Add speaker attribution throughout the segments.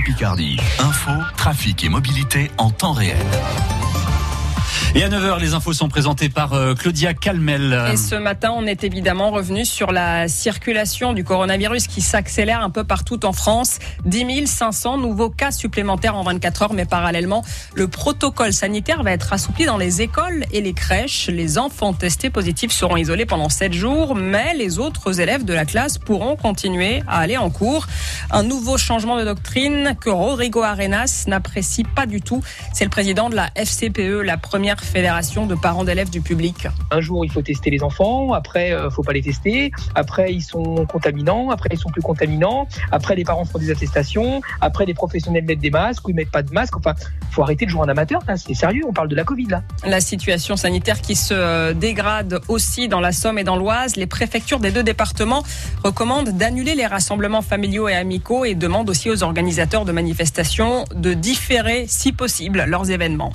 Speaker 1: Picardie. Info, trafic et mobilité en temps réel.
Speaker 2: Et à 9h, les infos sont présentées par euh, Claudia Calmel.
Speaker 3: Et ce matin, on est évidemment revenu sur la circulation du coronavirus qui s'accélère un peu partout en France. 10 500 nouveaux cas supplémentaires en 24 heures, mais parallèlement, le protocole sanitaire va être assoupli dans les écoles et les crèches. Les enfants testés positifs seront isolés pendant 7 jours, mais les autres élèves de la classe pourront continuer à aller en cours. Un nouveau changement de doctrine que Rodrigo Arenas n'apprécie pas du tout. C'est le président de la FCPE, la première fédération de parents d'élèves du public.
Speaker 4: Un jour, il faut tester les enfants, après, il faut pas les tester, après, ils sont contaminants, après, ils sont plus contaminants, après, les parents font des attestations, après, les professionnels mettent des masques ou ils mettent pas de masque. Enfin, faut arrêter de jouer en amateur, c'est sérieux, on parle de la Covid là.
Speaker 3: La situation sanitaire qui se dégrade aussi dans la Somme et dans l'Oise, les préfectures des deux départements recommandent d'annuler les rassemblements familiaux et amicaux et demandent aussi aux organisateurs de manifestations de différer, si possible, leurs événements.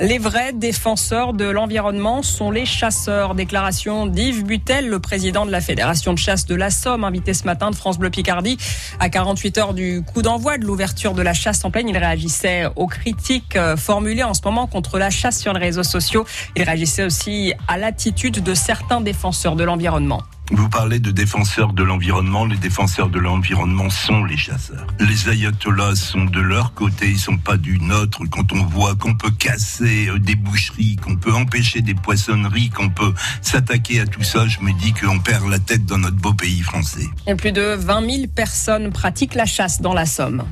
Speaker 3: Les vrais défenseurs de l'environnement sont les chasseurs. Déclaration d'Yves Butel, le président de la Fédération de chasse de la Somme, invité ce matin de France Bleu Picardie. À 48 heures du coup d'envoi de l'ouverture de la chasse en pleine, il réagissait aux critiques euh, formulées en ce moment contre la chasse sur les réseaux sociaux. Il réagissait aussi à l'attitude de certains défenseurs de l'environnement.
Speaker 5: Vous parlez de défenseurs de l'environnement. Les défenseurs de l'environnement sont les chasseurs. Les ayatollahs sont de leur côté, ils sont pas du nôtre. Quand on voit qu'on peut casser euh, des boucheries, qu'on peut empêcher des poissonneries, qu'on peut s'attaquer à tout ça, je me dis qu'on perd la tête dans notre beau pays français.
Speaker 3: Plus de 20 000 personnes pratiquent la chasse dans la Somme.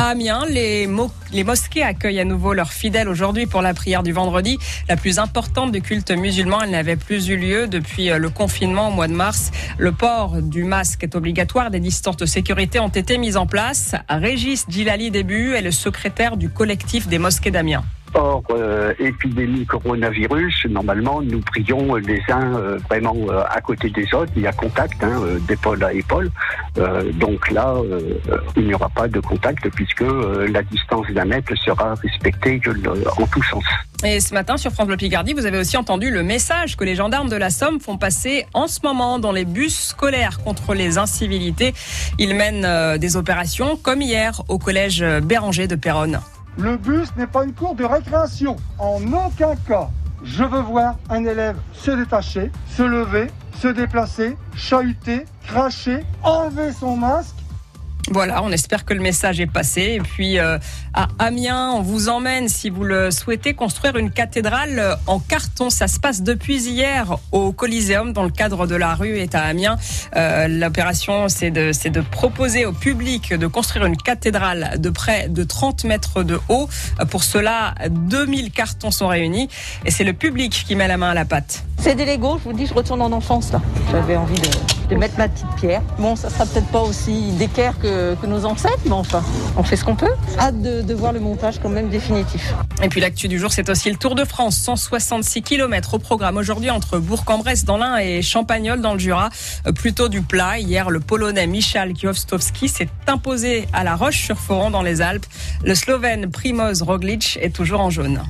Speaker 3: À Amiens, les, mosquées accueillent à nouveau leurs fidèles aujourd'hui pour la prière du vendredi, la plus importante du culte musulman. Elle n'avait plus eu lieu depuis euh, le confinement au mois de mars. Le port du masque est obligatoire. Des distances de sécurité ont été mises en place. Régis Djilali Début est le secrétaire du collectif des mosquées d'Amiens.
Speaker 6: Hors euh, épidémie coronavirus, normalement, nous prions les uns euh, vraiment euh, à côté des autres. Il y a contact hein, d'épaule à épaule. donc là, il n'y aura pas de contact puisque la distance d'un mètre sera respectée en tous sens.
Speaker 3: Et ce matin, sur France Bleu Picardie, vous avez aussi entendu le message que les gendarmes de la Somme font passer en ce moment dans les bus scolaires contre les incivilités. Ils mènent des opérations comme hier au collège Béranger de Péronne.
Speaker 7: Le bus n'est pas une cour de récréation. En aucun cas, je veux voir un élève se détacher, se lever, se déplacer, chahuter, cracher, enlever son masque
Speaker 3: voilà, on espère que le message est passé. Et puis euh, à Amiens, on vous emmène, si vous le souhaitez, construire une cathédrale en carton. Ça se passe depuis hier au Coliseum, dans le cadre de la rue est à Amiens. Euh, L'opération, c'est de, de proposer au public de construire une cathédrale de près de 30 mètres de haut. Pour cela, 2000 cartons sont réunis et c'est le public qui met la main à la pâte.
Speaker 8: C'est des Legos, je vous dis, je retourne en enfance là. J'avais envie de, mettre ma petite pierre. Bon, ça sera peut-être pas aussi d'équerre que, nos ancêtres, mais enfin, on fait ce qu'on peut. Hâte de, voir le montage quand même définitif.
Speaker 3: Et puis l'actu du jour, c'est aussi le Tour de France. 166 km au programme aujourd'hui entre Bourg-en-Bresse dans l'Ain et Champagnol dans le Jura. Euh, plutôt du plat. Hier, le Polonais Michal Kwiatkowski s'est imposé à la Roche-sur-Foron dans les Alpes. Le Slovène Primoz Roglic est toujours en jaune.